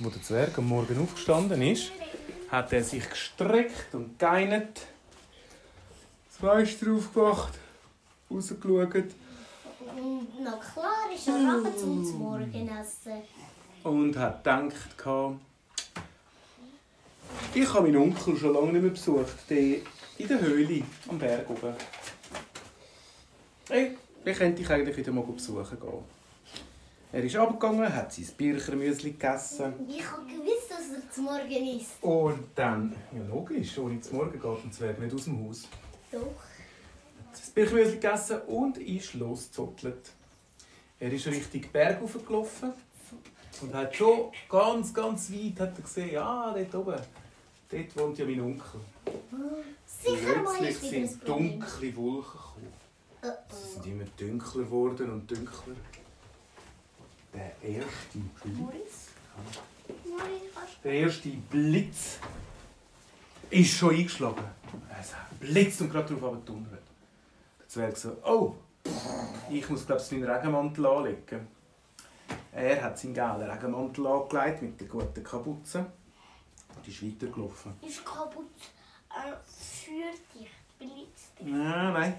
wo der Zwerg am Morgen aufgestanden ist, hat er sich gestreckt und geinert. Das Fenster aufgemacht, rausgeschaut Und na klar ist er nachher zum Morgenessen. und hat gedacht, ich habe meinen Onkel schon lange nicht mehr besucht, der in der Höhle am Berg oben. Hey, wie könnte ich eigentlich wieder mal besuchen gehen? Er ist abgegangen, hat sein Birchermüsli gegessen. Ich habe gewusst, dass er zum Morgen isst. Und dann, ja logisch, ohne zum Morgen geht ein Zwerg nicht aus dem Haus. Doch. das Birchermüsli gegessen und ist losgezottelt. Er ist Richtung Berg hochgelaufen und hat schon ganz, ganz weit hat er gesehen, ja, dort oben, dort wohnt ja mein Onkel. Sicher mal Plötzlich sind dunkle Wolken gekommen. Oh, Sie sind immer dunkler geworden und dunkler. Der erste Blitz, der erste Blitz ist schon eingeschlagen. Es hat blitzt und gerade darauf abgedonnert. Der Zwerg so, oh, ich muss glaube ich meinen Regenmantel anlegen. Er hat seinen gelben Regenmantel angelegt mit der guten Kapuze und ist weitergelaufen. Ist kaputt. Er führt dich. Blitzt dich. Nein, nein.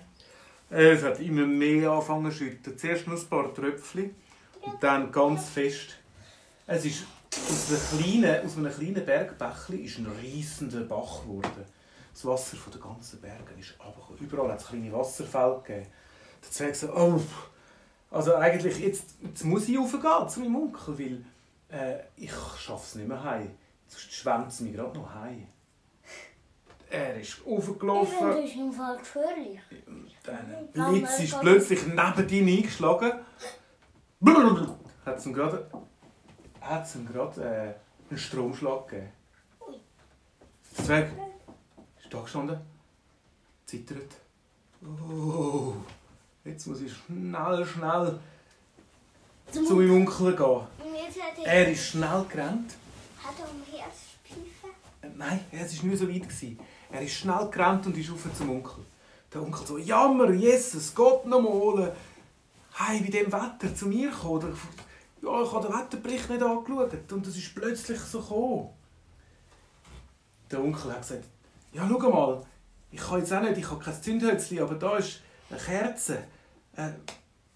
Es hat immer mehr angefangen zu schütten. Zuerst nur ein paar Tröpfchen und dann ganz fest. Es ist aus einem kleinen, aus einem kleinen Bergbächli ist ein riesender Bach geworden. Das Wasser von den ganzen Bergen ist runtergekommen. Überall hat es kleine Wasserfälle gegeben. Der Zwerg so, oh, also eigentlich jetzt, jetzt muss ich raufgehen zu meinem Onkel, weil äh, ich schaffe es nicht mehr heim. Sonst schwemmt es mich gerade noch heim. Er ist Ich raufgelaufen. finde, das ist im Fall gefährlich. Der Blitz ist plötzlich neben ihm eingeschlagen. Hat es ihm gerade, hat's ihm gerade äh, einen Stromschlag gegeben. Ui. Der Zwerg ist da gestanden, zittert. Oh, jetzt muss ich schnell, schnell Zum zu meinem Onkel gehen. Er, ist schnell gerannt. hat er um Herzpfeife. Äh, Nein, es war nicht so weit. gewesen. Er ist schnell gerannt und ist rauf zum Onkel. Der Onkel so, Jammer, Jesus, Gott noch mal. Hey, bei dem Wetter zu mir gekommen. Oder, Ja, ich habe den Wetterbericht nicht angeschaut und es ist plötzlich so gekommen. Der Onkel hat gesagt, ja, schau mal, ich kann jetzt auch nicht, ich habe kein Zündhölzchen, aber da ist eine Kerze. Äh,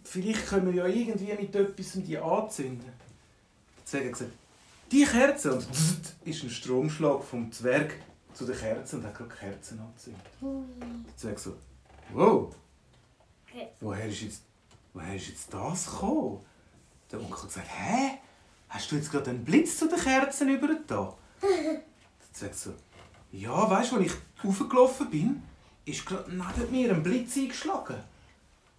vielleicht können wir ja irgendwie mit etwas die anzünden. Zwerg hat gesagt, die Kerze und ist ein Stromschlag vom Zwerg zu der Kerze und hat gerade Kerzen angezündet. Der Zwerg so, wow, woher ist jetzt, woher ist jetzt das gekommen? Der Onkel hat gesagt, hä? Hast du jetzt gerade einen Blitz zu den Kerzen über da? Der Zwerg so, ja, weißt du, als ich raufgelaufen bin, ist gerade neben mir ein Blitz eingeschlagen.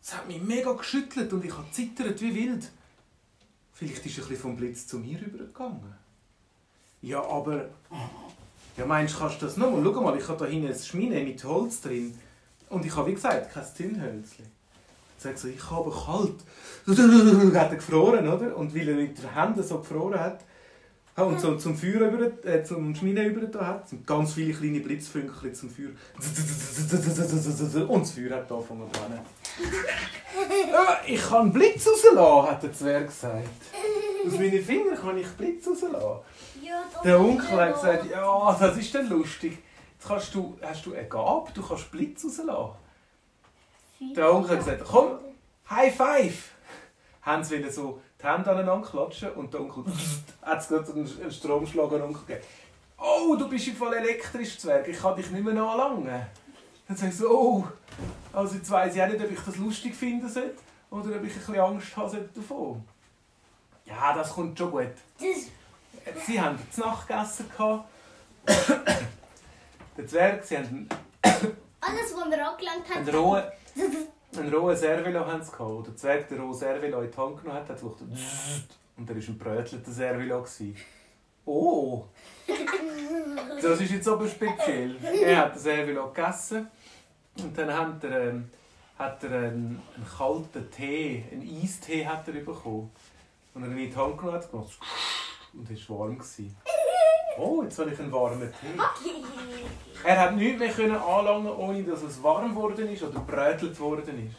Es hat mich mega geschüttelt und ich habe zittert wie wild. Vielleicht ist ein bisschen vom Blitz zu mir übergegangen. Ja, aber... Ja, meinst du, kannst du das nochmal? Schau mal, ich habe da hinten ein Schmine mit Holz drin. Und ich habe, wie gesagt, kein Zündhölzchen. Jetzt sagt so, ich habe kalt. hat er gefroren, oder? Und weil er mit den Händen so gefroren hat, und so zum Feuer über, äh, zum Schmine über da hat, sind ganz viele kleine Blitzfünkchen zum Feuer. Und das Feuer hat angefangen zu brennen. Ich kann Blitz rauslassen, hat der Zwerg gesagt. Aus meinen Fingern kann ich Blitz rauslassen. Ja. Der Onkel hat gesagt, ja, das ist dann lustig. Jetzt kannst du, hast du eine Gabe, du kannst Blitz rauslassen. Der Onkel hat gesagt, komm, High Five! Haben sie wieder so die Hände aneinander klatschen und der Onkel hat es gerade einen Stromschlag an den Onkel gegeben. Oh, du bist im Fall elektrisch, Zwerg, ich kann dich nicht mehr anlangen. Dann ich so, oh, also jetzt weiss ich auch nicht, ob ich das lustig finden sollte oder ob ich ein bisschen Angst haben sollte davon. Ja, das kommt schon gut. Sie haben zu Nacht gegessen. Der Zwerg, sie haben alles, was er angelangt hat. einen rohen, einen rohen Servilo haben sie gehabt. Der Zwerg den rohen Servilo in die Hand genommen hat, hat gemacht, und er war ein brötelter Servilo. gewesen. Oh! Das ist jetzt aber speziell. Er hat den Servilo gegessen und dann hat er, ähm, hat er einen, einen kalten Tee, einen Eistee hat er bekommen. Und er ihn in die Hand genommen hat, gemacht, und es war warm. gewesen. Oh, jetzt habe ich einen warmen Tee. Er hat nichts mehr können anlangen, ohne dass es warm geworden ist oder brötelt worden ist.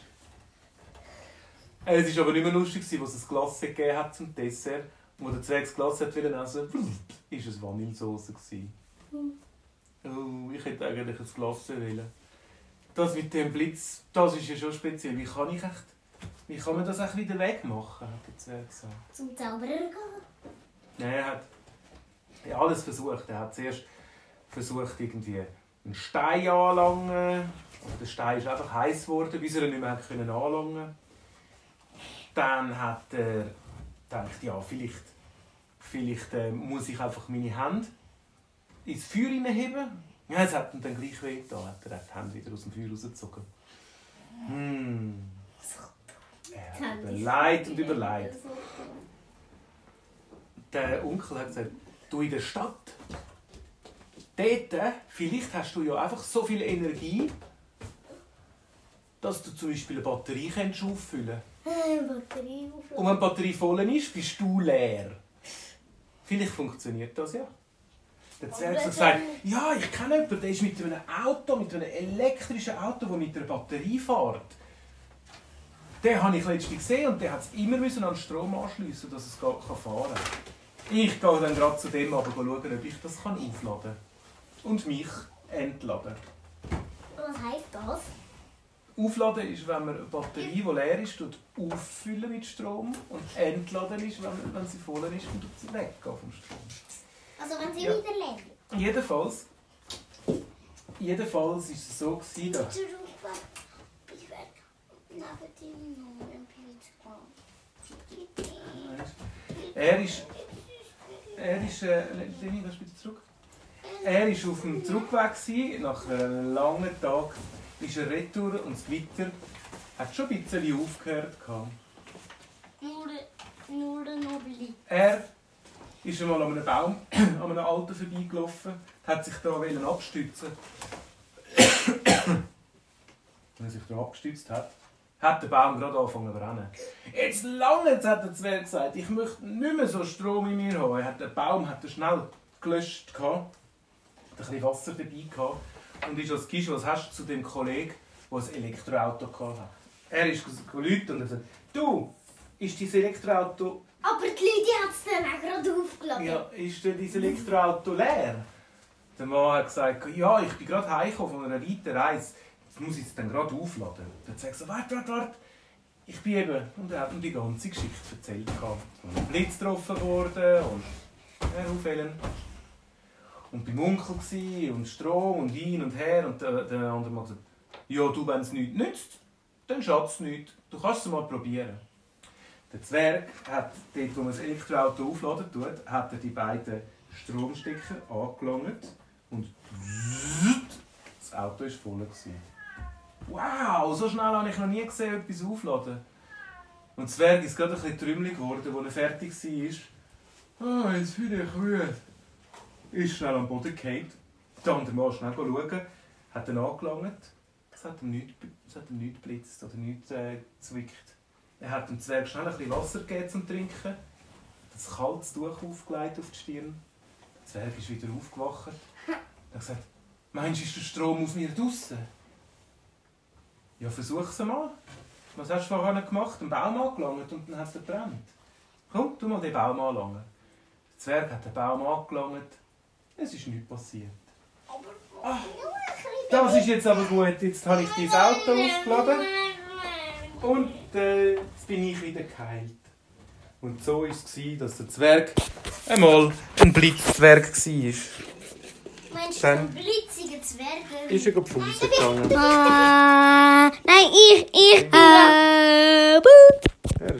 Es war aber nicht mehr lustig, als es ein Glas gegeben hat zum Dessert. Wo der Zwerg das Glas hat essen, ist es Vanillesauce. Oh, ich hätte eigentlich ein Glas wollen. Das mit dem Blitz, das ist ja schon speziell. Wie kann ich echt, wie kann man das echt wieder wegmachen, hat der gesagt. Zum Zauberer gehen. Nein, er hat ja, alles versucht. Er hat zuerst versucht, irgendwie einen Stein anzulangen. Aber der Stein ist einfach heiß geworden, bis er ihn nicht mehr hat können anlangen konnte. Dann hat er gedacht, ja, vielleicht, vielleicht äh, muss ich einfach meine Hände ins Feuer hineinheben. Ja, es hat ihm dann gleich weh getan. Hat er die Hände wieder aus dem Feuer rausgezogen. Hm. Er hat überlegt und überlegt. Der Onkel hat gesagt, du in der Stadt, dort, äh, vielleicht hast du ja einfach so viel Energie, dass du zum Beispiel eine Batterie kannst auffüllen Batterie Und wenn die Batterie voll ist, bist du leer. Vielleicht funktioniert das ja. Der Zwerg hat gesagt, ja, ich kenne jemanden, der ist mit einem Auto, mit einem elektrischen Auto, das mit einer Batterie fährt. Den habe ich letztens gesehen und der hat es immer müssen an den Strom anschliessen, dass es fahren kann. Ich gehe dann gerade zu dem aber schauen, ob ich das aufladen kann. Und mich entladen. Was heisst das? Aufladen ist, wenn man eine Batterie, die leer ist, auffüllen mit Strom. Und entladen ist, wenn, wenn sie voll ist und sie weggehen vom Strom. Also wenn sie Ja. wieder leben. Jedenfalls, jedenfalls war es so, gewesen, dass er ist, er ist, äh, Leni, gehst bitte zurück? Er war auf dem Zurückweg, gewesen. nach einem langen Tag ist er retour und das Gewitter hat schon ein bisschen aufgehört. Nur, nur noch bleiben. Er ist einmal an einem Baum, an einem Alten vorbeigelaufen, hat sich da wollen abstützen. Wenn er sich da abgestützt hat, hat der Baum gerade angefangen zu brennen. Jetzt lange, jetzt hat der Zwerg gesagt, ich möchte nicht mehr so Strom in mir haben. Er hat, der Baum hat er schnell gelöscht, gehabt, hat ein bisschen Wasser dabei gehabt und ist als Gisch, was hast du zu dem Kollegen, der ein Elektroauto hatte? Er ist geläutet und hat gesagt, du, ist dein Elektroauto Aber die Leute hat es dann auch gerade aufgeladen. ja, ist denn dein Elektroauto leer? Der Mann hat gesagt, ja, ich bin gerade heimgekommen von einer weiten Reise. Jetzt muss ich es dann gerade aufladen. Dann er gesagt, warte, warte, warte. Ich bin eben... Und er hat ihm die ganze Geschichte erzählt. gehabt. Und Blitz getroffen worden und... Ja, aufhellen. Und beim Onkel gsi und Strom und hin und her. Und der, der andere Mann gesagt, ja, du, wenn es nichts nützt, dann schadet es nichts. Du kannst es mal probieren. Der Zwerg hat dort, wo man das Elektroauto aufladen tut, hat er die beiden Stromstecker angelangt und das Auto war voll. Wow, so schnell habe ich noch nie gesehen, etwas aufladen. Und der Zwerg ist gerade ein bisschen trümmelig geworden, als er fertig war. Ah, jetzt fühle ich müde. Ist schnell am Boden gefallen. Der andere Mann schnell schauen, hat ihn angelangt. Es hat ihm nichts, es hat oder nichts äh, gezwickt. Er hat dem Zwerg schnell ein bisschen Wasser gegeben zum Trinken, das kaltes Tuch aufgelegt auf die Stirn. Der Zwerg ist wieder aufgewacht. Er hat gesagt, meinst du, ist der Strom aus mir draussen? Ja, versuch's mal. Was hast du vorher gemacht? Einen Baum angelangt und dann hat er gebrannt. Komm, tu mal den Baum anlangen. Der Zwerg hat den Baum angelangt. Es ist nichts passiert. Aber Ah, ein bisschen. Das ist jetzt aber gut. Jetzt habe ich dein Auto aufgeladen. Und äh, jetzt bin ich wieder geheilt. Und so war es, dass der Zwerg einmal ein Blitzzwerg war. Meinst du, Dann- ein Zwergen. Ist er gepfunden gegangen? Nein, ich, ich, äh, äh